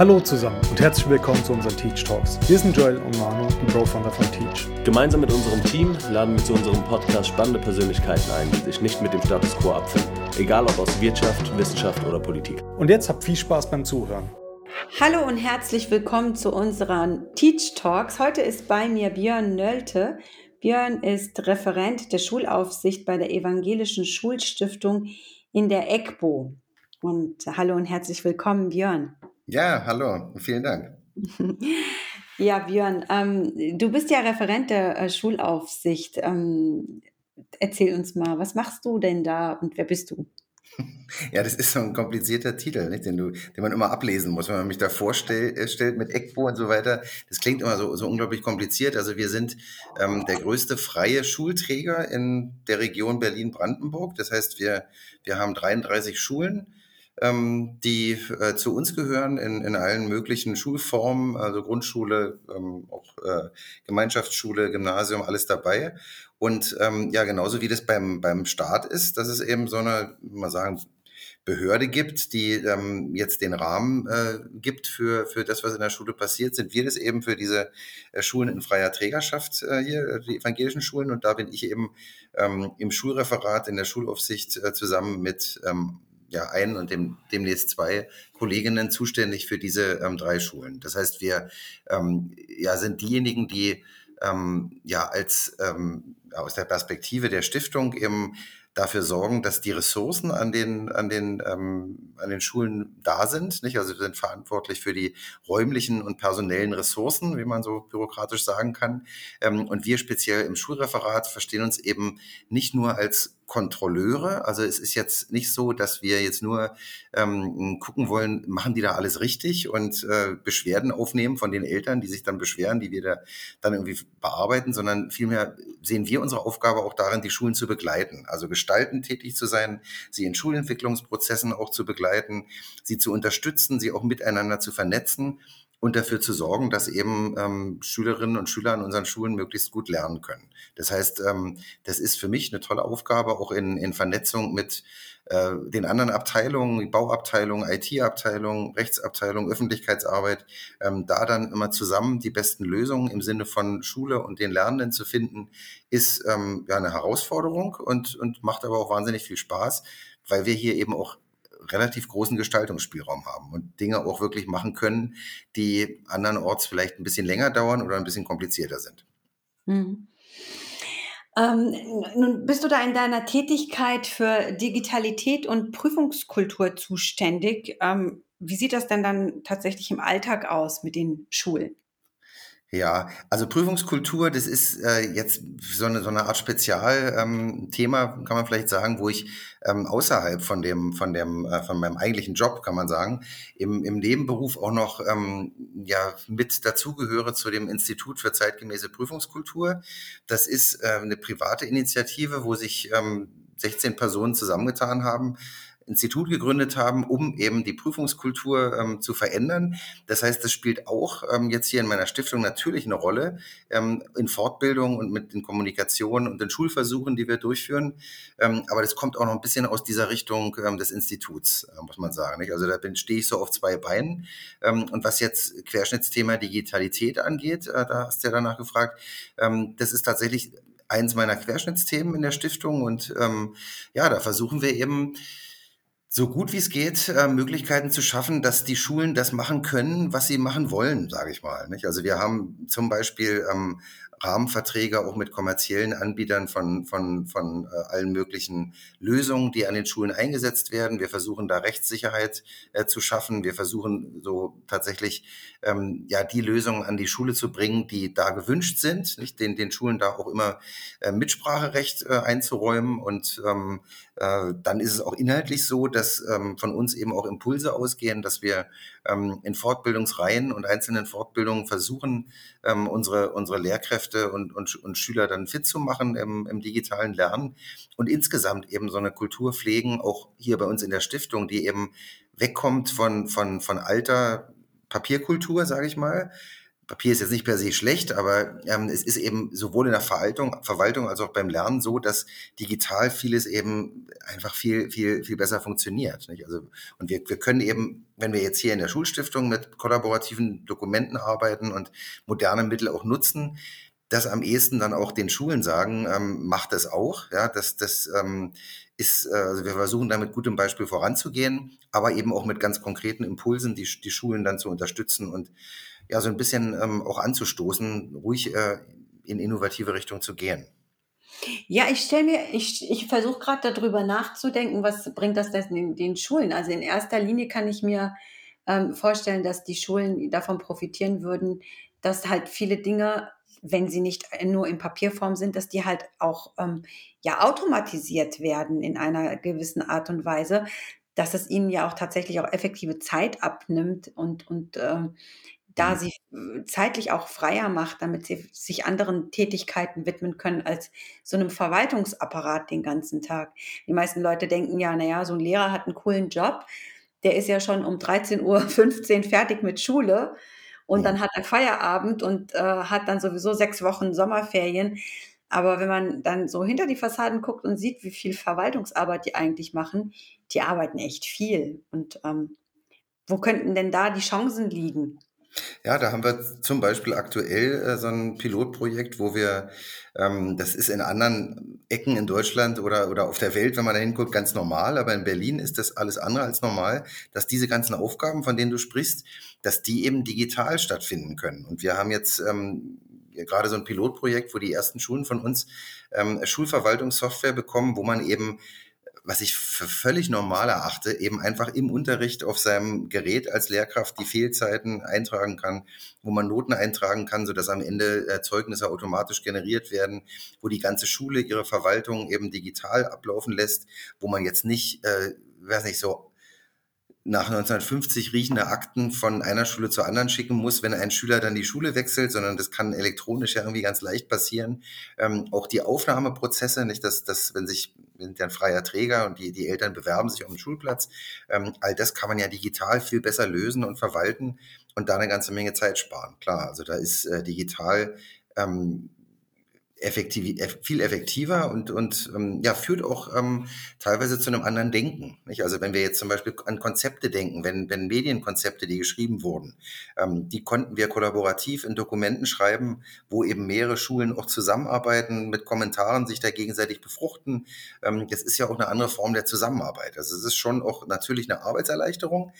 Hallo zusammen und herzlich willkommen zu unseren Teach Talks. Wir sind Joel und Manu, die Bro-Founder von Teach. Gemeinsam mit unserem Team laden wir zu unserem Podcast spannende Persönlichkeiten ein, die sich nicht mit dem Status quo abfinden. Egal ob aus Wirtschaft, Wissenschaft oder Politik. Und jetzt habt viel Spaß beim Zuhören. Hallo und herzlich willkommen zu unseren Teach Talks. Heute ist bei mir Björn Nölte. Björn ist Referent der Schulaufsicht bei der Evangelischen Schulstiftung in der EGBO. Und hallo und herzlich willkommen, Björn. Ja, hallo, vielen Dank. ja, Björn, ähm, du bist ja Referent der äh, Schulaufsicht. Ähm, erzähl uns mal, was machst du denn da und wer bist du? Ja, das ist so ein komplizierter Titel, nicht? Den, du, den man immer ablesen muss, wenn man mich da vorstellt äh, mit ECBO und so weiter. Das klingt immer so, so unglaublich kompliziert. Also wir sind ähm, der größte freie Schulträger in der Region Berlin-Brandenburg. Das heißt, wir, wir haben 33 Schulen ähm, die äh, zu uns gehören in, in allen möglichen Schulformen, also Grundschule, ähm, auch äh, Gemeinschaftsschule, Gymnasium, alles dabei. Und ähm, ja, genauso wie das beim, beim Staat ist, dass es eben so eine, mal sagen, Behörde gibt, die ähm, jetzt den Rahmen äh, gibt für, für das, was in der Schule passiert, sind wir das eben für diese äh, Schulen in freier Trägerschaft äh, hier, die evangelischen Schulen. Und da bin ich eben ähm, im Schulreferat, in der Schulaufsicht äh, zusammen mit ähm, ja ein und dem, demnächst zwei Kolleginnen zuständig für diese ähm, drei Schulen. Das heißt, wir ähm, ja, sind diejenigen, die ähm, ja als ähm, aus der Perspektive der Stiftung eben dafür sorgen, dass die Ressourcen an den, an den, ähm, an den Schulen da sind. Nicht? Also wir sind verantwortlich für die räumlichen und personellen Ressourcen, wie man so bürokratisch sagen kann. Ähm, und wir speziell im Schulreferat verstehen uns eben nicht nur als Kontrolleure. Also es ist jetzt nicht so, dass wir jetzt nur ähm, gucken wollen, machen die da alles richtig und äh, Beschwerden aufnehmen von den Eltern, die sich dann beschweren, die wir da dann irgendwie bearbeiten, sondern vielmehr sehen wir unsere Aufgabe auch darin, die Schulen zu begleiten. Also gestalten tätig zu sein, sie in Schulentwicklungsprozessen auch zu begleiten, sie zu unterstützen, sie auch miteinander zu vernetzen und dafür zu sorgen, dass eben ähm, Schülerinnen und Schüler an unseren Schulen möglichst gut lernen können. Das heißt, ähm, das ist für mich eine tolle Aufgabe, auch in, in Vernetzung mit äh, den anderen Abteilungen, Bauabteilung, IT-Abteilung, Rechtsabteilung, Öffentlichkeitsarbeit, ähm, da dann immer zusammen die besten Lösungen im Sinne von Schule und den Lernenden zu finden, ist ähm, ja eine Herausforderung und, und macht aber auch wahnsinnig viel Spaß, weil wir hier eben auch relativ großen Gestaltungsspielraum haben und Dinge auch wirklich machen können, die andernorts vielleicht ein bisschen länger dauern oder ein bisschen komplizierter sind. Mhm. Ähm, nun bist du da in deiner Tätigkeit für Digitalität und Prüfungskultur zuständig. Ähm, wie sieht das denn dann tatsächlich im Alltag aus mit den Schulen? Ja, also Prüfungskultur, das ist äh, jetzt so eine, so eine Art Spezialthema, ähm, kann man vielleicht sagen, wo ich ähm, außerhalb von dem, von dem, äh, von meinem eigentlichen Job, kann man sagen, im, im Nebenberuf auch noch ähm, ja mit dazugehöre zu dem Institut für zeitgemäße Prüfungskultur. Das ist äh, eine private Initiative, wo sich ähm, 16 Personen zusammengetan haben, Institut gegründet haben, um eben die Prüfungskultur ähm, zu verändern. Das heißt, das spielt auch ähm, jetzt hier in meiner Stiftung natürlich eine Rolle ähm, in Fortbildung und mit den Kommunikationen und den Schulversuchen, die wir durchführen. Ähm, aber das kommt auch noch ein bisschen aus dieser Richtung ähm, des Instituts, äh, muss man sagen. Nicht? Also da stehe ich so auf zwei Beinen. Ähm, und was jetzt Querschnittsthema Digitalität angeht, äh, da hast du ja danach gefragt, das ist tatsächlich eins meiner Querschnittsthemen in der Stiftung. Und ja, da versuchen wir eben, so gut wie es geht, äh, Möglichkeiten zu schaffen, dass die Schulen das machen können, was sie machen wollen, sage ich mal. Nicht? Also wir haben zum Beispiel ähm, Rahmenverträge auch mit kommerziellen Anbietern von, von, von äh, allen möglichen Lösungen, die an den Schulen eingesetzt werden. Wir versuchen da Rechtssicherheit äh, zu schaffen. Wir versuchen so tatsächlich ähm, ja die Lösungen an die Schule zu bringen, die da gewünscht sind, nicht den, den Schulen da auch immer äh, Mitspracherecht äh, einzuräumen. Und ähm, äh, dann ist es auch inhaltlich so, dass ähm, von uns eben auch Impulse ausgehen, dass wir ähm, in Fortbildungsreihen und einzelnen Fortbildungen versuchen, ähm, unsere, unsere Lehrkräfte und, und, und Schüler dann fit zu machen im, im digitalen Lernen und insgesamt eben so eine Kultur pflegen, auch hier bei uns in der Stiftung, die eben wegkommt von, von, von alter Papierkultur, sage ich mal, Papier ist jetzt nicht per se schlecht, aber ähm, es ist eben sowohl in der Verwaltung, Verwaltung als auch beim Lernen so, dass digital vieles eben einfach viel, viel, viel besser funktioniert. Nicht? Also, und wir, wir können eben, wenn wir jetzt hier in der Schulstiftung mit kollaborativen Dokumenten arbeiten und moderne Mittel auch nutzen, das am ehesten dann auch den Schulen sagen, ähm, macht das auch. Ja, das, das ähm, ist, äh, also wir versuchen da mit gutem Beispiel voranzugehen, aber eben auch mit ganz konkreten Impulsen, die, die Schulen dann zu unterstützen und ja, so ein bisschen ähm, auch anzustoßen, ruhig äh, in innovative Richtung zu gehen. Ja, ich stelle mir, ich, ich versuche gerade darüber nachzudenken, was bringt das denn in den Schulen? Also in erster Linie kann ich mir ähm, vorstellen, dass die Schulen davon profitieren würden, dass halt viele Dinge wenn sie nicht nur in Papierform sind, dass die halt auch ähm, ja automatisiert werden in einer gewissen Art und Weise, dass es ihnen ja auch tatsächlich auch effektive Zeit abnimmt und, und ähm, da mhm. sie äh, zeitlich auch freier macht, damit sie sich anderen Tätigkeiten widmen können als so einem Verwaltungsapparat den ganzen Tag. Die meisten Leute denken ja, naja, so ein Lehrer hat einen coolen Job, der ist ja schon um 13.15 Uhr fertig mit Schule und dann hat er Feierabend und äh, hat dann sowieso sechs Wochen Sommerferien. Aber wenn man dann so hinter die Fassaden guckt und sieht, wie viel Verwaltungsarbeit die eigentlich machen, die arbeiten echt viel. Und ähm, wo könnten denn da die Chancen liegen? Ja, da haben wir zum Beispiel aktuell äh, so ein Pilotprojekt, wo wir, ähm, das ist in anderen Ecken in Deutschland oder, oder auf der Welt, wenn man da hinguckt, ganz normal, aber in Berlin ist das alles andere als normal, dass diese ganzen Aufgaben, von denen du sprichst, dass die eben digital stattfinden können. Und wir haben jetzt ähm, gerade so ein Pilotprojekt, wo die ersten Schulen von uns ähm, Schulverwaltungssoftware bekommen, wo man eben was ich für völlig normal erachte, eben einfach im Unterricht auf seinem Gerät als Lehrkraft die Fehlzeiten eintragen kann, wo man Noten eintragen kann, sodass am Ende Erzeugnisse automatisch generiert werden, wo die ganze Schule ihre Verwaltung eben digital ablaufen lässt, wo man jetzt nicht, äh, weiß nicht, so nach 1950 riechende Akten von einer Schule zur anderen schicken muss, wenn ein Schüler dann die Schule wechselt, sondern das kann elektronisch ja irgendwie ganz leicht passieren. Ähm, auch die Aufnahmeprozesse, nicht, dass, dass wenn sich, sind ja ein freier Träger und die, die Eltern bewerben sich um den Schulplatz, ähm, all das kann man ja digital viel besser lösen und verwalten und da eine ganze Menge Zeit sparen. Klar, also da ist äh, digital ähm, effektiv, viel effektiver und, und ähm, ja, führt auch ähm, teilweise zu einem anderen Denken. Nicht? Also wenn wir jetzt zum Beispiel an Konzepte denken, wenn, wenn Medienkonzepte, die geschrieben wurden, ähm, die konnten wir kollaborativ in Dokumenten schreiben, wo eben mehrere Schulen auch zusammenarbeiten, mit Kommentaren sich da gegenseitig befruchten. Ähm, das ist ja auch eine andere Form der Zusammenarbeit. Also es ist schon auch natürlich eine Arbeitserleichterung,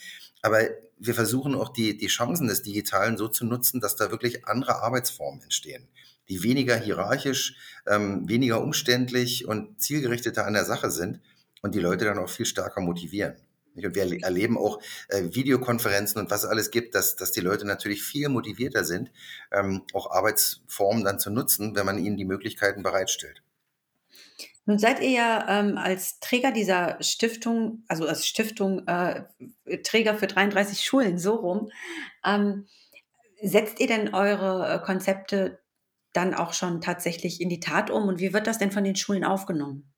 aber wir versuchen auch die, die Chancen des Digitalen so zu nutzen, dass da wirklich andere Arbeitsformen entstehen die weniger hierarchisch, ähm, weniger umständlich und zielgerichteter an der Sache sind und die Leute dann auch viel stärker motivieren. Und wir erleben auch äh, Videokonferenzen und was es alles gibt, dass, dass die Leute natürlich viel motivierter sind, ähm, auch Arbeitsformen dann zu nutzen, wenn man ihnen die Möglichkeiten bereitstellt. Nun seid ihr ja ähm, als Träger dieser Stiftung, also als Stiftung äh, Träger für 33 Schulen, so rum. Ähm, setzt ihr denn eure äh, Konzepte dann auch schon tatsächlich in die Tat um? Und wie wird das denn von den Schulen aufgenommen?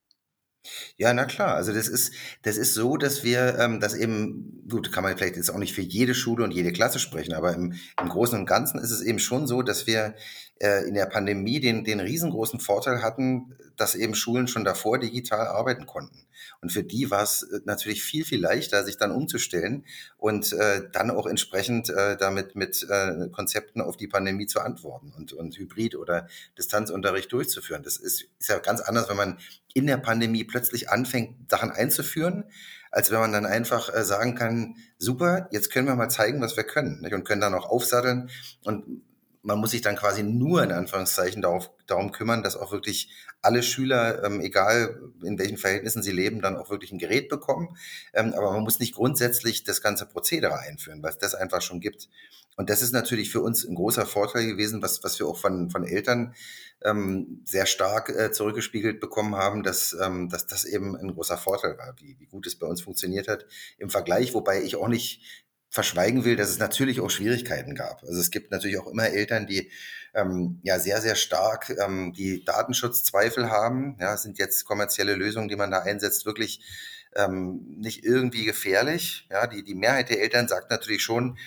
Ja, na klar. Also das ist, das ist so, dass wir ähm, das eben, gut, kann man vielleicht jetzt auch nicht für jede Schule und jede Klasse sprechen, aber im, im Großen und Ganzen ist es eben schon so, dass wir äh, in der Pandemie den, den riesengroßen Vorteil hatten, dass eben Schulen schon davor digital arbeiten konnten. Und für die war es äh, natürlich viel, viel leichter, sich dann umzustellen und äh, dann auch entsprechend äh, damit mit äh, Konzepten auf die Pandemie zu antworten und, und Hybrid- oder Distanzunterricht durchzuführen. Das ist, ist ja ganz anders, wenn man in der Pandemie plötzlich anfängt, Sachen einzuführen, als wenn man dann einfach äh, sagen kann, super, jetzt können wir mal zeigen, was wir können nicht? und können dann auch aufsatteln und man muss sich dann quasi nur in Anführungszeichen darauf, darum kümmern, dass auch wirklich alle Schüler, ähm, egal in welchen Verhältnissen sie leben, dann auch wirklich ein Gerät bekommen. Ähm, aber man muss nicht grundsätzlich das ganze Prozedere einführen, weil es das einfach schon gibt. Und das ist natürlich für uns ein großer Vorteil gewesen, was, was wir auch von, von Eltern ähm, sehr stark äh, zurückgespiegelt bekommen haben, dass, ähm, dass das eben ein großer Vorteil war, wie, wie gut es bei uns funktioniert hat im Vergleich, wobei ich auch nicht verschweigen will, dass es natürlich auch Schwierigkeiten gab. Also es gibt natürlich auch immer Eltern, die ähm, ja sehr, sehr stark ähm, die Datenschutzzweifel haben. Ja, sind jetzt kommerzielle Lösungen, die man da einsetzt, wirklich ähm, nicht irgendwie gefährlich. Ja, die, die Mehrheit der Eltern sagt natürlich schon,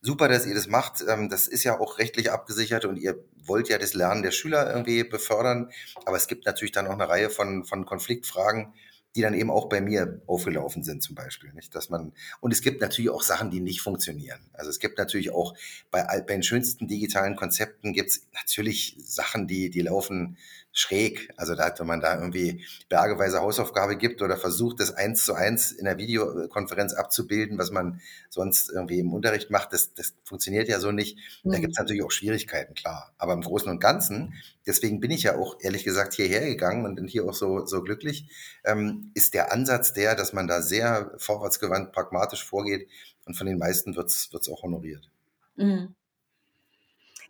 super, dass ihr das macht. Ähm, das ist ja auch rechtlich abgesichert und ihr wollt ja das Lernen der Schüler irgendwie befördern. Aber es gibt natürlich dann auch eine Reihe von, von Konfliktfragen, die dann eben auch bei mir aufgelaufen sind zum Beispiel. Nicht? Dass man, und es gibt natürlich auch Sachen, die nicht funktionieren. Also es gibt natürlich auch bei, bei den schönsten digitalen Konzepten gibt es natürlich Sachen, die, die laufen schräg. Also da, wenn man da irgendwie bergeweise Hausaufgabe gibt oder versucht, das eins zu eins in der Videokonferenz abzubilden, was man sonst irgendwie im Unterricht macht, das, das funktioniert ja so nicht. Da mhm. gibt es natürlich auch Schwierigkeiten, klar. Aber im Großen und Ganzen, deswegen bin ich ja auch ehrlich gesagt hierher gegangen und bin hier auch so, so glücklich, ähm, ist der Ansatz der, dass man da sehr vorwärtsgewandt, pragmatisch vorgeht und von den meisten wird es auch honoriert. Mhm.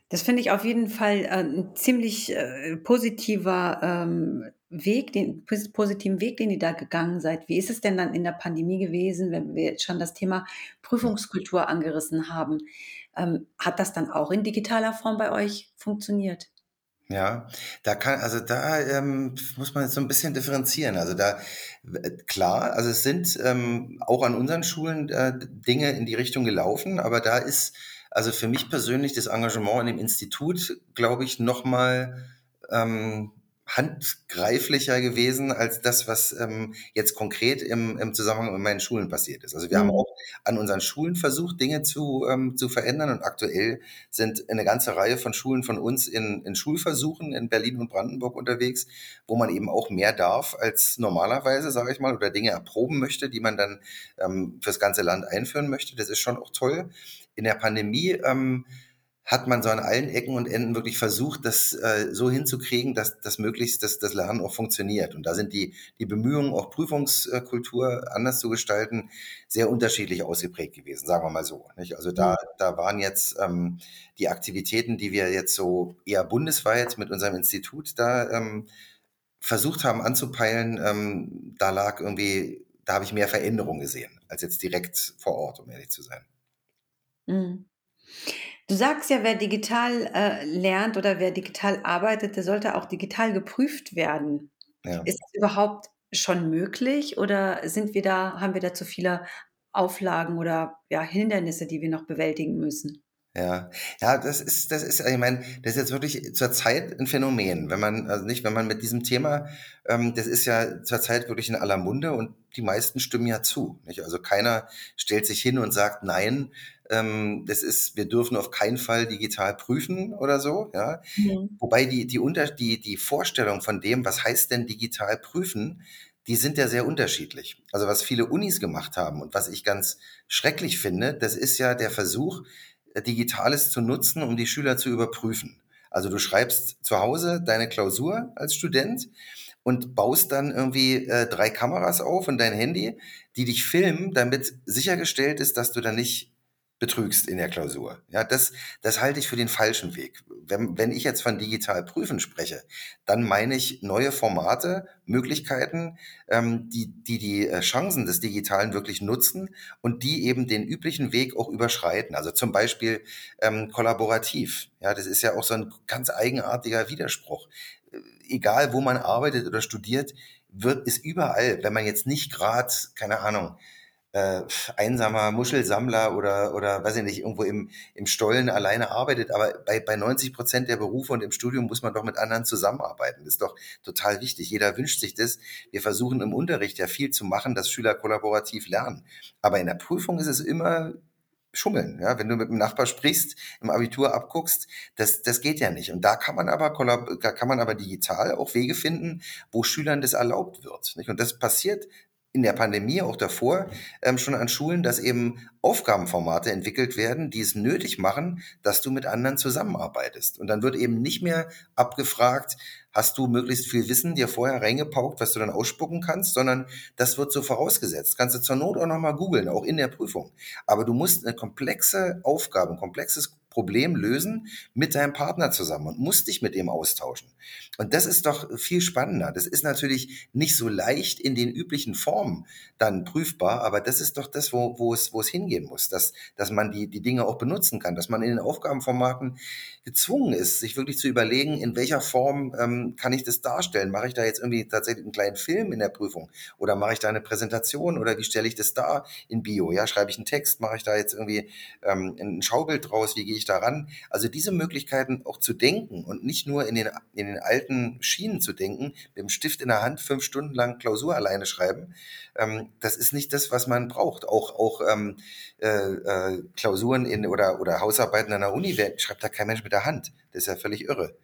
Das finde ich auf jeden Fall äh, ein ziemlich äh, positiver ähm, Weg, den positiven Weg, den ihr da gegangen seid. Wie ist es denn dann in der Pandemie gewesen, wenn wir jetzt schon das Thema Prüfungskultur angerissen haben? Ähm, hat das dann auch in digitaler Form bei euch funktioniert? Ja, da kann, also da ähm, muss man jetzt so ein bisschen differenzieren. Also da, klar, also es sind ähm, auch an unseren Schulen äh, Dinge in die Richtung gelaufen, aber da ist also für mich persönlich das Engagement in dem Institut, glaube ich, nochmal ähm, handgreiflicher gewesen als das, was ähm, jetzt konkret im, im Zusammenhang mit meinen Schulen passiert ist. Also wir mhm. haben auch an unseren Schulen versucht, Dinge zu, ähm, zu verändern und aktuell sind eine ganze Reihe von Schulen von uns in, in Schulversuchen in Berlin und Brandenburg unterwegs, wo man eben auch mehr darf als normalerweise, sage ich mal, oder Dinge erproben möchte, die man dann ähm, fürs ganze Land einführen möchte. Das ist schon auch toll. In der Pandemie ähm, hat man so an allen Ecken und Enden wirklich versucht, das äh, so hinzukriegen, dass das möglichst das, das Lernen auch funktioniert. Und da sind die, die Bemühungen, auch Prüfungskultur anders zu gestalten, sehr unterschiedlich ausgeprägt gewesen, sagen wir mal so. Nicht? Also da, mhm. da waren jetzt ähm, die Aktivitäten, die wir jetzt so eher bundesweit mit unserem Institut da ähm, versucht haben anzupeilen, ähm, da lag irgendwie, da habe ich mehr Veränderung gesehen, als jetzt direkt vor Ort, um ehrlich zu sein. Mhm. Du sagst ja, wer digital äh, lernt oder wer digital arbeitet, der sollte auch digital geprüft werden. Ja. Ist das überhaupt schon möglich oder sind wir da, haben wir da zu viele Auflagen oder ja, Hindernisse, die wir noch bewältigen müssen? Ja, ja, das ist, das ist, ich meine, das ist jetzt wirklich zurzeit ein Phänomen. Wenn man, also nicht, wenn man mit diesem Thema, ähm, das ist ja zurzeit wirklich in aller Munde und die meisten stimmen ja zu. Nicht? Also keiner stellt sich hin und sagt, nein, ähm, das ist, wir dürfen auf keinen Fall digital prüfen oder so. Ja? Mhm. Wobei die, die, unter, die, die Vorstellung von dem, was heißt denn digital prüfen, die sind ja sehr unterschiedlich. Also was viele Unis gemacht haben und was ich ganz schrecklich finde, das ist ja der Versuch, äh, Digitales zu nutzen, um die Schüler zu überprüfen. Also du schreibst zu Hause deine Klausur als Student und baust dann irgendwie äh, drei Kameras auf und dein Handy, die dich filmen, damit sichergestellt ist, dass du dann nicht betrügst in der Klausur. Ja, das, das halte ich für den falschen Weg. Wenn, wenn ich jetzt von digital prüfen spreche, dann meine ich neue Formate, Möglichkeiten, ähm, die, die die äh, Chancen des Digitalen wirklich nutzen und die eben den üblichen Weg auch überschreiten. Also zum Beispiel ähm, kollaborativ. Ja, das ist ja auch so ein ganz eigenartiger Widerspruch. Äh, egal, wo man arbeitet oder studiert, wird, ist überall, wenn man jetzt nicht gerade, keine Ahnung, äh, einsamer Muschelsammler oder, oder weiß ich nicht, irgendwo im, im Stollen alleine arbeitet. Aber bei, bei 90 Prozent der Berufe und im Studium muss man doch mit anderen zusammenarbeiten. Das ist doch total wichtig. Jeder wünscht sich das. Wir versuchen im Unterricht ja viel zu machen, dass Schüler kollaborativ lernen. Aber in der Prüfung ist es immer schummeln. Ja, wenn du mit dem Nachbar sprichst, im Abitur abguckst, das, das geht ja nicht. Und da kann man aber kann man aber digital auch Wege finden, wo Schülern das erlaubt wird. Nicht? Und das passiert in der Pandemie, auch davor, ähm, schon an Schulen, dass eben Aufgabenformate entwickelt werden, die es nötig machen, dass du mit anderen zusammenarbeitest. Und dann wird eben nicht mehr abgefragt, hast du möglichst viel Wissen dir vorher reingepaukt, was du dann ausspucken kannst, sondern das wird so vorausgesetzt. Kannst du zur Not auch nochmal googeln, auch in der Prüfung. Aber du musst eine komplexe Aufgabe, ein komplexes Problem lösen mit deinem Partner zusammen und musst dich mit dem austauschen. Und das ist doch viel spannender. Das ist natürlich nicht so leicht in den üblichen Formen dann prüfbar, aber das ist doch das, wo, wo, es, wo es hingehen muss, dass, dass man die, die Dinge auch benutzen kann, dass man in den Aufgabenformaten gezwungen ist, sich wirklich zu überlegen, in welcher Form ähm, kann ich das darstellen? Mache ich da jetzt irgendwie tatsächlich einen kleinen Film in der Prüfung oder mache ich da eine Präsentation oder wie stelle ich das dar in Bio? Ja, schreibe ich einen Text, mache ich da jetzt irgendwie ähm, ein Schaubild draus, wie gehe ich da ran? Also diese Möglichkeiten auch zu denken und nicht nur in den, in den alten Schienen zu denken, mit dem Stift in der Hand fünf Stunden lang Klausur alleine schreiben, ähm, das ist nicht das, was man braucht. Auch, auch ähm, äh, äh, Klausuren in, oder, oder Hausarbeiten an der Uni schreibt da kein Mensch mit der Hand. Das ist ja völlig irre.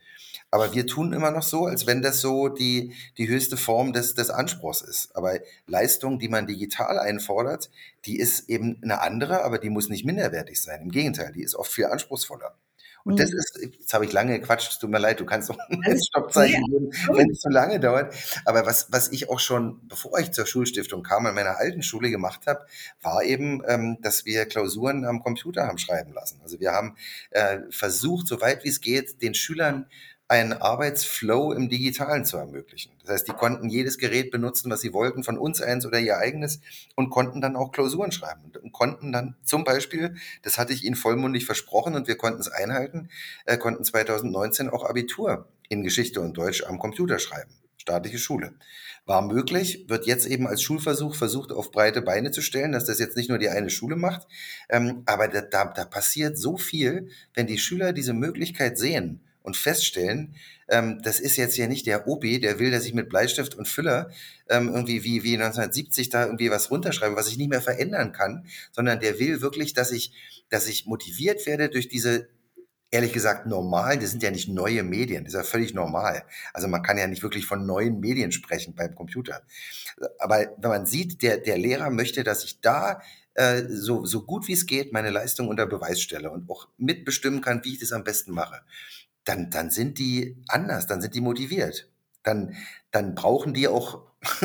Aber wir tun immer noch so, als wenn das so die, die höchste Form des, des Anspruchs ist. Aber Leistung, die man digital einfordert, die ist eben eine andere, aber die muss nicht minderwertig sein. Im Gegenteil, die ist oft viel anspruchsvoller. Und das mhm. ist, jetzt habe ich lange gequatscht, es tut mir leid, du kannst noch ein Stoppzeichen geben, wenn es zu lange dauert. Aber was, was ich auch schon, bevor ich zur Schulstiftung kam, in meiner alten Schule gemacht habe, war eben, ähm, dass wir Klausuren am Computer haben schreiben lassen. Also wir haben äh, versucht, so weit wie es geht, den Schülern einen Arbeitsflow im Digitalen zu ermöglichen. Das heißt, die konnten jedes Gerät benutzen, was sie wollten, von uns eins oder ihr eigenes und konnten dann auch Klausuren schreiben und konnten dann zum Beispiel, das hatte ich ihnen vollmundig versprochen und wir konnten es einhalten, äh, konnten 2019 auch Abitur in Geschichte und Deutsch am Computer schreiben. Staatliche Schule. War möglich, wird jetzt eben als Schulversuch versucht, auf breite Beine zu stellen, dass das jetzt nicht nur die eine Schule macht. Ähm, aber da, da, da passiert so viel, wenn die Schüler diese Möglichkeit sehen, und feststellen, ähm, das ist jetzt ja nicht der Obi, der will, dass ich mit Bleistift und Füller ähm, irgendwie wie, wie 1970 da irgendwie was runterschreibe, was ich nicht mehr verändern kann, sondern der will wirklich, dass ich, dass ich motiviert werde durch diese ehrlich gesagt normal, das sind ja nicht neue Medien, das ist ja völlig normal. Also man kann ja nicht wirklich von neuen Medien sprechen beim Computer. Aber wenn man sieht, der, der Lehrer möchte, dass ich da äh, so, so gut wie es geht meine Leistung unter Beweis stelle und auch mitbestimmen kann, wie ich das am besten mache dann, dann sind die anders, dann sind die motiviert. Dann, dann brauchen die auch,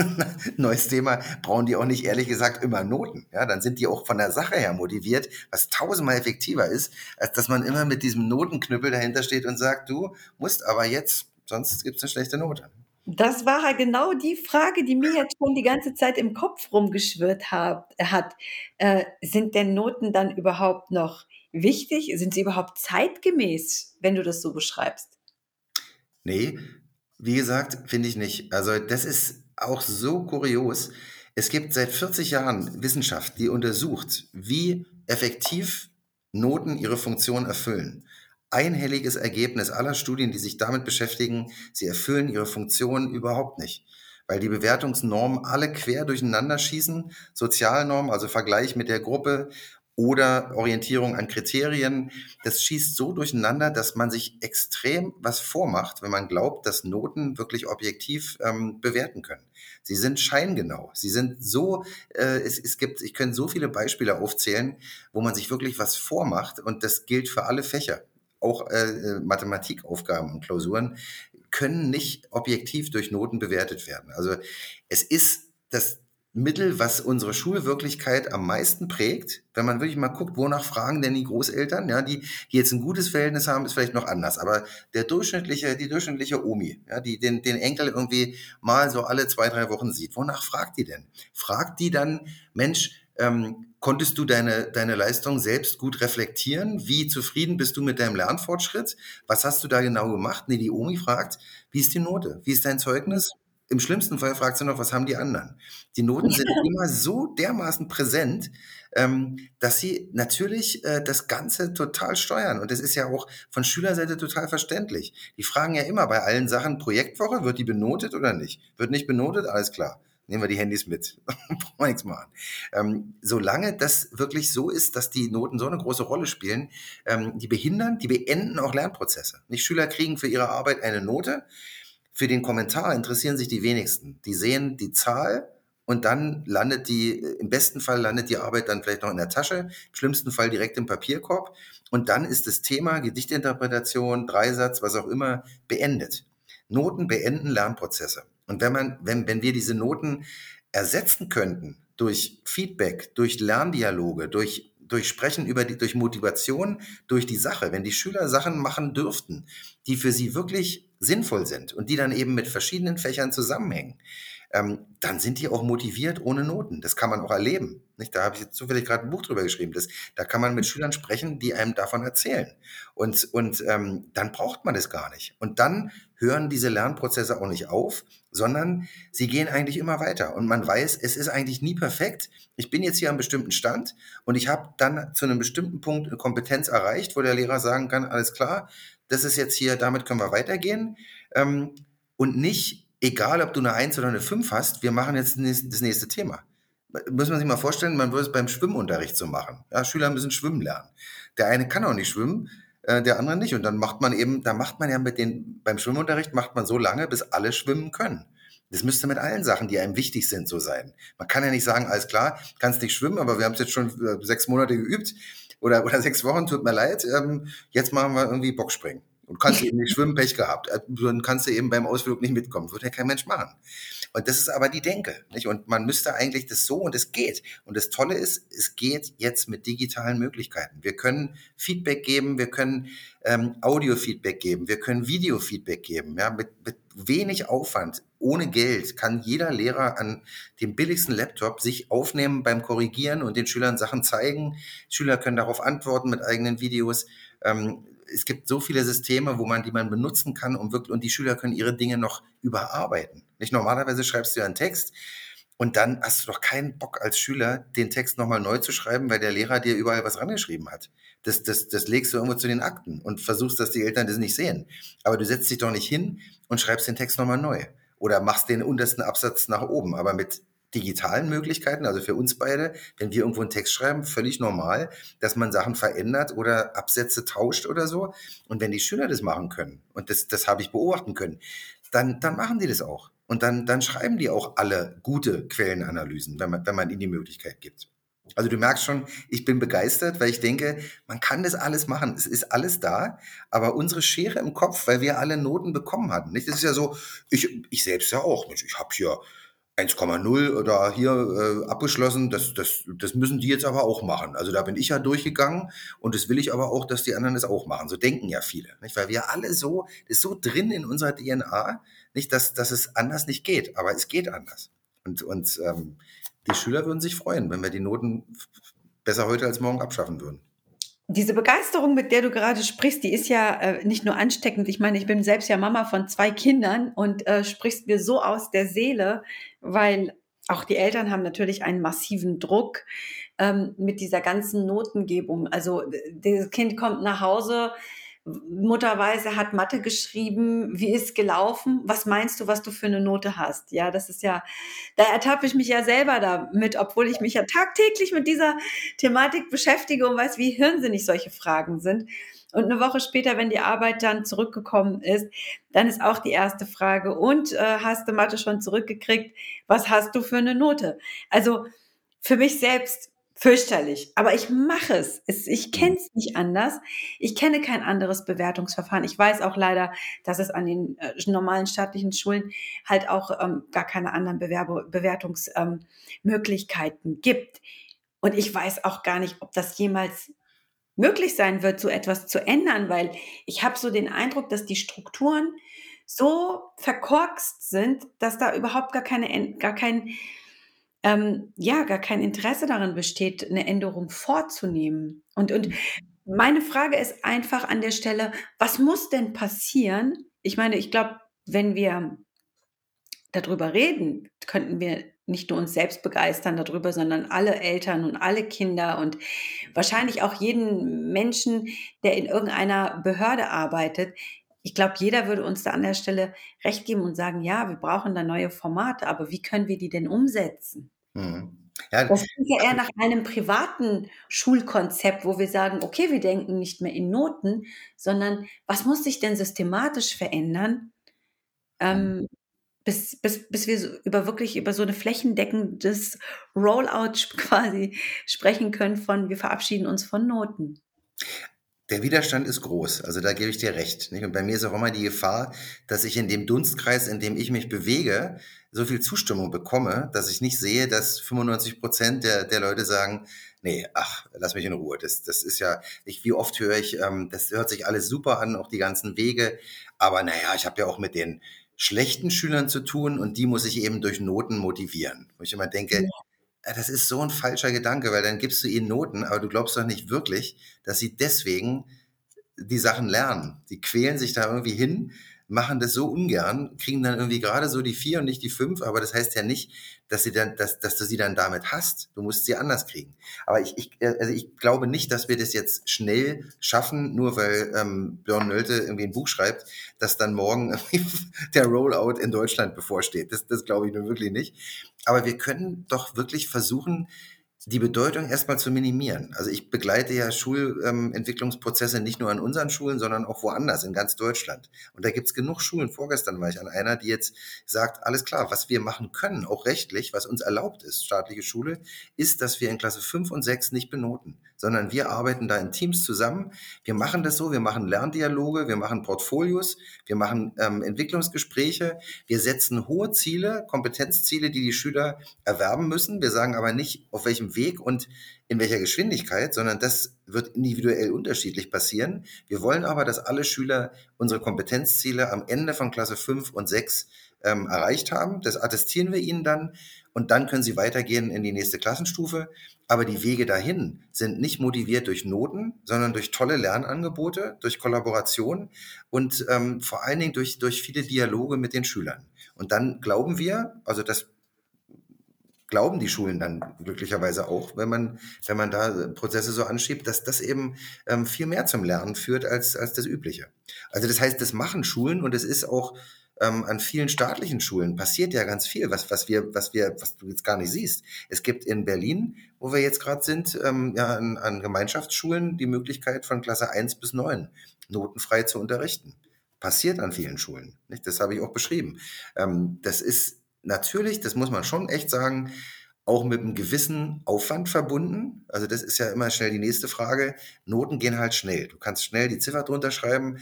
neues Thema, brauchen die auch nicht ehrlich gesagt immer Noten. Ja, dann sind die auch von der Sache her motiviert, was tausendmal effektiver ist, als dass man immer mit diesem Notenknüppel dahinter steht und sagt, du musst aber jetzt, sonst gibt es eine schlechte Note. Das war halt genau die Frage, die mir jetzt schon die ganze Zeit im Kopf rumgeschwirrt hat. Äh, sind denn Noten dann überhaupt noch wichtig? Sind sie überhaupt zeitgemäß, wenn du das so beschreibst? Nee, wie gesagt, finde ich nicht. Also das ist auch so kurios. Es gibt seit 40 Jahren Wissenschaft, die untersucht, wie effektiv Noten ihre Funktion erfüllen. Einhelliges Ergebnis aller Studien, die sich damit beschäftigen, sie erfüllen ihre Funktion überhaupt nicht weil die Bewertungsnormen alle quer durcheinander schießen. Sozialnormen, also Vergleich mit der Gruppe oder Orientierung an Kriterien. Das schießt so durcheinander, dass man sich extrem was vormacht, wenn man glaubt, dass Noten wirklich objektiv ähm, bewerten können. Sie sind scheingenau. Sie sind so, äh, es, es gibt, ich könnte so viele Beispiele aufzählen, wo man sich wirklich was vormacht und das gilt für alle Fächer. Auch äh, äh Mathematikaufgaben und Klausuren können nicht objektiv durch Noten bewertet werden. Also es ist das Mittel, was unsere Schulwirklichkeit am meisten prägt. Wenn man wirklich mal guckt, wonach fragen denn die Großeltern, ja, die, die jetzt ein gutes Verhältnis haben, ist vielleicht noch anders. Aber der durchschnittliche, die durchschnittliche Omi, ja, die den, den Enkel irgendwie mal so alle zwei, drei Wochen sieht, wonach fragt die denn? Fragt die dann, Mensch, ähm, konntest du deine, deine Leistung selbst gut reflektieren? Wie zufrieden bist du mit deinem Lernfortschritt? Was hast du da genau gemacht? Nee, die Omi fragt, wie ist die Note? Wie ist dein Zeugnis? Im schlimmsten Fall fragt sie noch, was haben die anderen? Die Noten sind immer so dermaßen präsent, ähm, dass sie natürlich äh, das Ganze total steuern. Und das ist ja auch von Schülerseite total verständlich. Die fragen ja immer bei allen Sachen, Projektwoche, wird die benotet oder nicht? Wird nicht benotet? Alles klar. Nehmen wir die Handys mit. Brauchen wir nichts machen. Ähm, solange das wirklich so ist, dass die Noten so eine große Rolle spielen, ähm, die behindern, die beenden auch Lernprozesse. Nicht Schüler kriegen für ihre Arbeit eine Note, für den Kommentar interessieren sich die wenigsten. Die sehen die Zahl und dann landet die, im besten Fall landet die Arbeit dann vielleicht noch in der Tasche, im schlimmsten Fall direkt im Papierkorb. Und dann ist das Thema Gedichtinterpretation, Dreisatz, was auch immer, beendet. Noten beenden Lernprozesse. Und wenn man, wenn, wenn wir diese Noten ersetzen könnten durch Feedback, durch Lerndialoge, durch durch Sprechen über die, durch Motivation, durch die Sache. Wenn die Schüler Sachen machen dürften, die für sie wirklich sinnvoll sind und die dann eben mit verschiedenen Fächern zusammenhängen, ähm, dann sind die auch motiviert ohne Noten. Das kann man auch erleben. Nicht? Da habe ich jetzt zufällig gerade ein Buch drüber geschrieben. Das, da kann man mit Schülern sprechen, die einem davon erzählen. Und, und ähm, dann braucht man das gar nicht. Und dann hören diese Lernprozesse auch nicht auf, sondern sie gehen eigentlich immer weiter. Und man weiß, es ist eigentlich nie perfekt. Ich bin jetzt hier am bestimmten Stand und ich habe dann zu einem bestimmten Punkt eine Kompetenz erreicht, wo der Lehrer sagen kann, alles klar, das ist jetzt hier, damit können wir weitergehen. Ähm, und nicht egal ob du eine 1 oder eine 5 hast, wir machen jetzt das nächste Thema. Muss man sich mal vorstellen, man würde es beim Schwimmunterricht so machen. Ja, Schüler müssen schwimmen lernen. Der eine kann auch nicht schwimmen, äh, der andere nicht. Und dann macht man eben, da macht man ja mit den, beim Schwimmunterricht macht man so lange, bis alle schwimmen können. Das müsste mit allen Sachen, die einem wichtig sind, so sein. Man kann ja nicht sagen, alles klar, kannst nicht schwimmen, aber wir haben es jetzt schon äh, sechs Monate geübt oder, oder sechs Wochen, tut mir leid, ähm, jetzt machen wir irgendwie Bockspringen. Und kannst eben nicht schwimmen, Pech gehabt. Äh, dann kannst du eben beim Ausflug nicht mitkommen. Wird ja kein Mensch machen. Und das ist aber die Denke. Nicht? Und man müsste eigentlich das so und es geht. Und das Tolle ist, es geht jetzt mit digitalen Möglichkeiten. Wir können Feedback geben, wir können ähm, Audio-Feedback geben, wir können Video-Feedback geben. Ja? Mit, mit wenig Aufwand, ohne Geld, kann jeder Lehrer an dem billigsten Laptop sich aufnehmen beim Korrigieren und den Schülern Sachen zeigen. Schüler können darauf antworten mit eigenen Videos. Ähm, es gibt so viele Systeme, wo man, die man benutzen kann, um wirklich, und die Schüler können ihre Dinge noch überarbeiten. Nicht normalerweise schreibst du ja einen Text und dann hast du doch keinen Bock als Schüler, den Text nochmal neu zu schreiben, weil der Lehrer dir überall was rangeschrieben hat. Das, das, das legst du irgendwo zu den Akten und versuchst, dass die Eltern das nicht sehen. Aber du setzt dich doch nicht hin und schreibst den Text nochmal neu. Oder machst den untersten Absatz nach oben. Aber mit digitalen Möglichkeiten, also für uns beide, wenn wir irgendwo einen Text schreiben, völlig normal, dass man Sachen verändert oder Absätze tauscht oder so. Und wenn die Schüler das machen können, und das, das habe ich beobachten können, dann, dann machen die das auch. Und dann, dann schreiben die auch alle gute Quellenanalysen, wenn man, wenn man ihnen die Möglichkeit gibt. Also du merkst schon, ich bin begeistert, weil ich denke, man kann das alles machen. Es ist alles da, aber unsere Schere im Kopf, weil wir alle Noten bekommen hatten. Nicht? Das ist ja so, ich, ich selbst ja auch. Ich habe hier 1,0 oder hier äh, abgeschlossen, das, das, das müssen die jetzt aber auch machen. Also da bin ich ja durchgegangen und das will ich aber auch, dass die anderen das auch machen. So denken ja viele, nicht? weil wir alle so, das ist so drin in unserer DNA, nicht, dass, dass es anders nicht geht, aber es geht anders. Und, und ähm, die Schüler würden sich freuen, wenn wir die Noten besser heute als morgen abschaffen würden. Diese Begeisterung, mit der du gerade sprichst, die ist ja äh, nicht nur ansteckend. Ich meine, ich bin selbst ja Mama von zwei Kindern und äh, sprichst mir so aus der Seele, weil auch die Eltern haben natürlich einen massiven Druck ähm, mit dieser ganzen Notengebung. Also das Kind kommt nach Hause, Mutterweise hat Mathe geschrieben, wie ist gelaufen? Was meinst du, was du für eine Note hast? Ja, das ist ja, da ertappe ich mich ja selber damit, obwohl ich mich ja tagtäglich mit dieser Thematik beschäftige und weiß, wie hirnsinnig solche Fragen sind. Und eine Woche später, wenn die Arbeit dann zurückgekommen ist, dann ist auch die erste Frage, und äh, hast du Mathe schon zurückgekriegt? Was hast du für eine Note? Also für mich selbst fürchterlich. Aber ich mache es. es ich kenne es nicht anders. Ich kenne kein anderes Bewertungsverfahren. Ich weiß auch leider, dass es an den äh, normalen staatlichen Schulen halt auch ähm, gar keine anderen Bewerbe, Bewertungsmöglichkeiten ähm, gibt. Und ich weiß auch gar nicht, ob das jemals möglich sein wird, so etwas zu ändern, weil ich habe so den Eindruck, dass die Strukturen so verkorkst sind, dass da überhaupt gar keine, gar kein ähm, ja gar kein Interesse daran besteht, eine Änderung vorzunehmen. Und, und meine Frage ist einfach an der Stelle, was muss denn passieren? Ich meine, ich glaube, wenn wir darüber reden, könnten wir nicht nur uns selbst begeistern darüber, sondern alle Eltern und alle Kinder und wahrscheinlich auch jeden Menschen, der in irgendeiner Behörde arbeitet. Ich glaube, jeder würde uns da an der Stelle recht geben und sagen, ja, wir brauchen da neue Formate, aber wie können wir die denn umsetzen? Mhm. Ja, das klingt ja eher nach einem privaten Schulkonzept, wo wir sagen, okay, wir denken nicht mehr in Noten, sondern was muss sich denn systematisch verändern, ähm, mhm. bis, bis, bis wir so über wirklich über so eine flächendeckendes Rollout quasi sprechen können von, wir verabschieden uns von Noten. Der Widerstand ist groß, also da gebe ich dir recht. Nicht? Und bei mir ist auch immer die Gefahr, dass ich in dem Dunstkreis, in dem ich mich bewege, so viel Zustimmung bekomme, dass ich nicht sehe, dass 95 Prozent der, der Leute sagen, nee, ach, lass mich in Ruhe. Das, das ist ja, ich, wie oft höre ich, ähm, das hört sich alles super an, auch die ganzen Wege. Aber naja, ich habe ja auch mit den schlechten Schülern zu tun und die muss ich eben durch Noten motivieren. Wo ich immer denke, ja. Äh, das ist so ein falscher Gedanke, weil dann gibst du ihnen Noten, aber du glaubst doch nicht wirklich, dass sie deswegen die Sachen lernen. Die quälen sich da irgendwie hin, machen das so ungern, kriegen dann irgendwie gerade so die vier und nicht die fünf, aber das heißt ja nicht, dass sie dann, dass, dass du sie dann damit hast. Du musst sie anders kriegen. Aber ich, ich, also ich glaube nicht, dass wir das jetzt schnell schaffen, nur weil ähm, Björn Nölte irgendwie ein Buch schreibt, dass dann morgen der Rollout in Deutschland bevorsteht. Das, das glaube ich nun wirklich nicht. Aber wir können doch wirklich versuchen, die Bedeutung erstmal zu minimieren. Also ich begleite ja Schulentwicklungsprozesse ähm, nicht nur an unseren Schulen, sondern auch woanders in ganz Deutschland. Und da gibt's genug Schulen. Vorgestern war ich an einer, die jetzt sagt, alles klar, was wir machen können, auch rechtlich, was uns erlaubt ist, staatliche Schule, ist, dass wir in Klasse 5 und 6 nicht benoten, sondern wir arbeiten da in Teams zusammen. Wir machen das so, wir machen Lerndialoge, wir machen Portfolios, wir machen ähm, Entwicklungsgespräche, wir setzen hohe Ziele, Kompetenzziele, die die Schüler erwerben müssen. Wir sagen aber nicht, auf welchem Weg und in welcher Geschwindigkeit, sondern das wird individuell unterschiedlich passieren. Wir wollen aber, dass alle Schüler unsere Kompetenzziele am Ende von Klasse 5 und 6 ähm, erreicht haben. Das attestieren wir ihnen dann und dann können sie weitergehen in die nächste Klassenstufe. Aber die Wege dahin sind nicht motiviert durch Noten, sondern durch tolle Lernangebote, durch Kollaboration und ähm, vor allen Dingen durch, durch viele Dialoge mit den Schülern. Und dann glauben wir, also das glauben die Schulen dann glücklicherweise auch, wenn man, wenn man da Prozesse so anschiebt, dass das eben ähm, viel mehr zum Lernen führt als, als das Übliche. Also das heißt, das machen Schulen und es ist auch ähm, an vielen staatlichen Schulen passiert ja ganz viel, was, was wir, was wir, was du jetzt gar nicht siehst. Es gibt in Berlin, wo wir jetzt gerade sind, ähm, ja, an, an Gemeinschaftsschulen die Möglichkeit von Klasse 1 bis 9 notenfrei zu unterrichten. Passiert an vielen Schulen. Nicht? Das habe ich auch beschrieben. Ähm, das ist natürlich, das muss man schon echt sagen, auch mit einem gewissen Aufwand verbunden. Also das ist ja immer schnell die nächste Frage. Noten gehen halt schnell. Du kannst schnell die Ziffer drunter schreiben,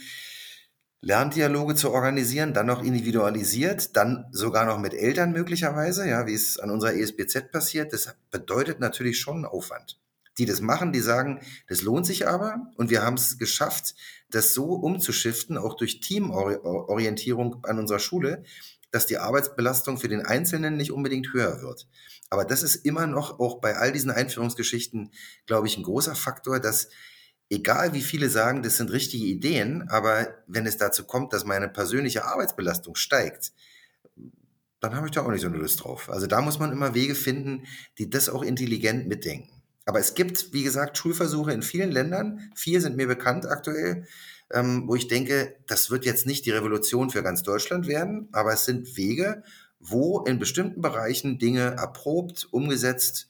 Lerndialoge zu organisieren, dann noch individualisiert, dann sogar noch mit Eltern möglicherweise, ja, wie es an unserer ESBZ passiert. Das bedeutet natürlich schon einen Aufwand. Die das machen, die sagen, das lohnt sich aber und wir haben es geschafft, das so umzuschiften, auch durch Teamorientierung an unserer Schule, dass die Arbeitsbelastung für den Einzelnen nicht unbedingt höher wird. Aber das ist immer noch auch bei all diesen Einführungsgeschichten, glaube ich, ein großer Faktor, dass egal wie viele sagen, das sind richtige Ideen, aber wenn es dazu kommt, dass meine persönliche Arbeitsbelastung steigt, dann habe ich da auch nicht so eine Lust drauf. Also da muss man immer Wege finden, die das auch intelligent mitdenken. Aber es gibt, wie gesagt, Schulversuche in vielen Ländern. Vier sind mir bekannt aktuell, ähm, wo ich denke, das wird jetzt nicht die Revolution für ganz Deutschland werden, aber es sind Wege, wo in bestimmten Bereichen Dinge erprobt, umgesetzt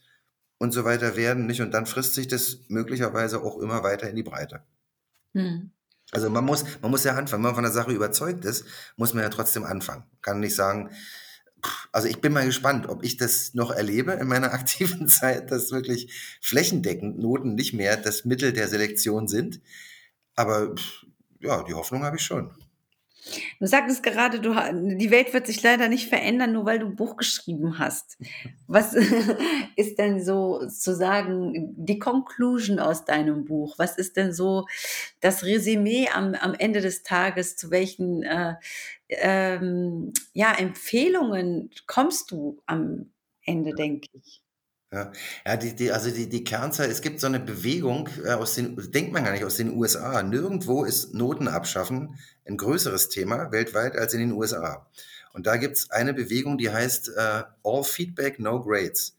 und so weiter werden, nicht? Und dann frisst sich das möglicherweise auch immer weiter in die Breite. Hm. Also man muss, man muss ja anfangen. Wenn man von der Sache überzeugt ist, muss man ja trotzdem anfangen. Kann nicht sagen, also ich bin mal gespannt, ob ich das noch erlebe in meiner aktiven Zeit, dass wirklich flächendeckend Noten nicht mehr das Mittel der Selektion sind. Aber ja, die Hoffnung habe ich schon. Du sagtest gerade, du, die Welt wird sich leider nicht verändern, nur weil du ein Buch geschrieben hast. Was ist denn so zu sagen, die Conclusion aus deinem Buch? Was ist denn so das Resümee am, am Ende des Tages? Zu welchen äh, ähm, ja, Empfehlungen kommst du am Ende, denke ich? Ja, ja die, die, also die, die Kernzahl, es gibt so eine Bewegung äh, aus den, denkt man gar nicht, aus den USA. Nirgendwo ist Noten abschaffen ein größeres Thema weltweit als in den USA. Und da gibt's eine Bewegung, die heißt äh, All Feedback, No Grades.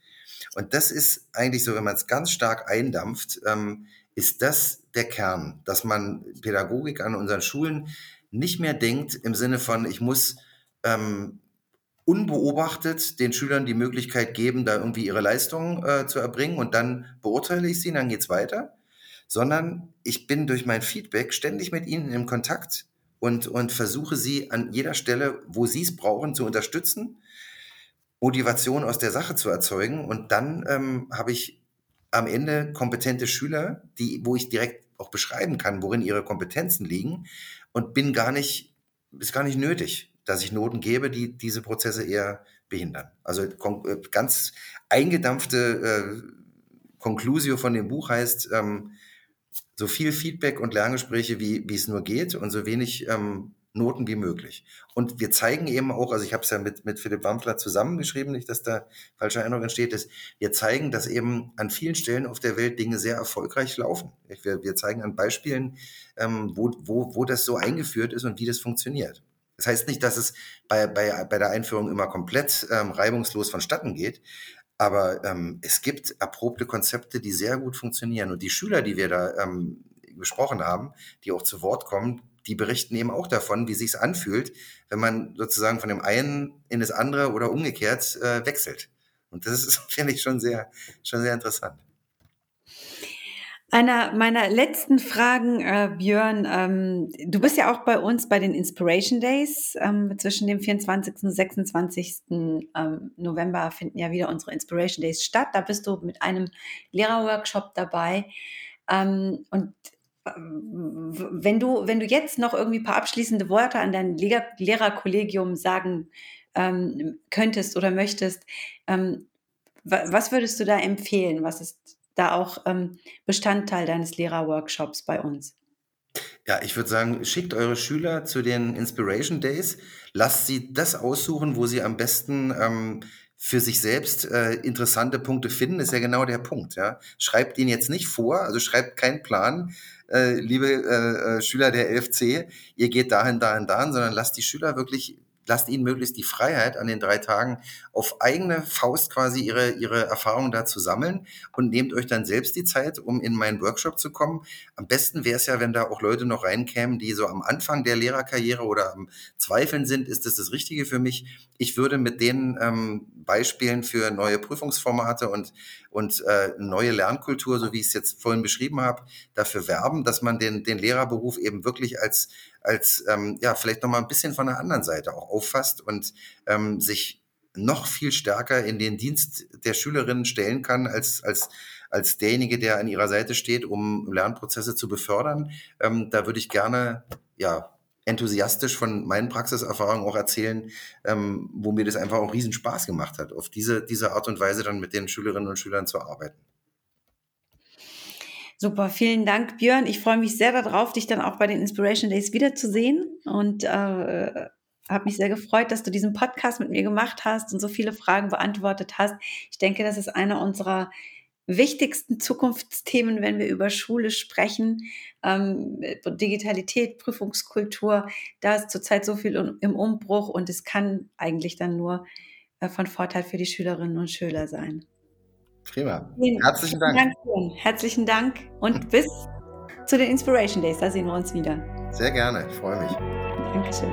Und das ist eigentlich so, wenn man es ganz stark eindampft, ähm, ist das der Kern, dass man Pädagogik an unseren Schulen nicht mehr denkt im Sinne von, ich muss ähm, unbeobachtet den Schülern die Möglichkeit geben, da irgendwie ihre Leistungen äh, zu erbringen und dann beurteile ich sie, und dann geht's weiter, sondern ich bin durch mein Feedback ständig mit ihnen im Kontakt und, und versuche sie an jeder Stelle, wo sie es brauchen, zu unterstützen, Motivation aus der Sache zu erzeugen. Und dann ähm, habe ich am Ende kompetente Schüler, die, wo ich direkt auch beschreiben kann, worin ihre Kompetenzen liegen und bin gar nicht, ist gar nicht nötig, dass ich Noten gebe, die diese Prozesse eher behindern. Also äh, ganz eingedampfte äh, Conclusio von dem Buch heißt, ähm, so viel Feedback und Lerngespräche, wie, wie es nur geht und so wenig ähm, Noten wie möglich. Und wir zeigen eben auch, also ich habe es ja mit, mit Philipp Wampfler zusammengeschrieben, nicht, dass da falsche Eindruck entsteht, ist, wir zeigen, dass eben an vielen Stellen auf der Welt Dinge sehr erfolgreich laufen. Wir, wir zeigen an Beispielen, ähm, wo, wo, wo das so eingeführt ist und wie das funktioniert. Das heißt nicht, dass es bei, bei, bei der Einführung immer komplett ähm, reibungslos vonstatten geht, aber ähm, es gibt erprobte Konzepte, die sehr gut funktionieren. Und die Schüler, die wir da ähm, besprochen haben, die auch zu Wort kommen, die berichten eben auch davon, wie sich's anfühlt, wenn man sozusagen von dem einen in das andere oder umgekehrt äh, wechselt. Und das ist, finde ich, schon sehr, schon sehr interessant. Einer meiner letzten Fragen, äh, Björn, ähm, du bist ja auch bei uns bei den Inspiration Days. Ähm, zwischen dem 24. und 26. Ähm, November finden ja wieder unsere Inspiration Days statt. Da bist du mit einem Lehrerworkshop dabei. Ähm, und wenn du, wenn du jetzt noch irgendwie ein paar abschließende Worte an dein Lehrer Lehrerkollegium sagen ähm, könntest oder möchtest, ähm, was würdest du da empfehlen? Was ist da auch ähm, Bestandteil deines Lehrerworkshops bei uns? Ja, ich würde sagen, schickt eure Schüler zu den Inspiration Days. Lasst sie das aussuchen, wo sie am besten ähm, für sich selbst äh, interessante Punkte finden, ist ja genau der Punkt. Ja. Schreibt ihn jetzt nicht vor, also schreibt keinen Plan, äh, liebe äh, äh Schüler der LFC, ihr geht dahin, dahin, dahin, sondern lasst die Schüler wirklich lasst ihnen möglichst die Freiheit an den drei Tagen auf eigene Faust quasi ihre, ihre Erfahrungen da zu sammeln und nehmt euch dann selbst die Zeit, um in meinen Workshop zu kommen. Am besten wäre es ja, wenn da auch Leute noch reinkämen, die so am Anfang der Lehrerkarriere oder am Zweifeln sind, ist das das Richtige für mich? Ich würde mit den ähm, Beispielen für neue Prüfungsformate und, und äh, neue Lernkultur, so wie ich es jetzt vorhin beschrieben habe, dafür werben, dass man den, den Lehrerberuf eben wirklich als als ähm, ja vielleicht noch mal ein bisschen von der anderen Seite auch auffasst und ähm, sich noch viel stärker in den Dienst der Schülerinnen stellen kann als als als derjenige, der an ihrer Seite steht, um Lernprozesse zu befördern. Ähm, da würde ich gerne ja enthusiastisch von meinen Praxiserfahrungen auch erzählen, ähm, wo mir das einfach auch riesen Spaß gemacht hat, auf diese, diese Art und Weise dann mit den Schülerinnen und Schülern zu arbeiten. Super, vielen Dank, Björn. Ich freue mich sehr darauf, dich dann auch bei den Inspiration Days wiederzusehen und äh, habe mich sehr gefreut, dass du diesen Podcast mit mir gemacht hast und so viele Fragen beantwortet hast. Ich denke, das ist einer unserer wichtigsten Zukunftsthemen, wenn wir über Schule sprechen. Ähm, Digitalität, Prüfungskultur, da ist zurzeit so viel im Umbruch und es kann eigentlich dann nur äh, von Vorteil für die Schülerinnen und Schüler sein. Prima. Herzlichen Dank. Dank. Herzlichen Dank und bis zu den Inspiration Days. Da sehen wir uns wieder. Sehr gerne. Ich freue mich. Dankeschön.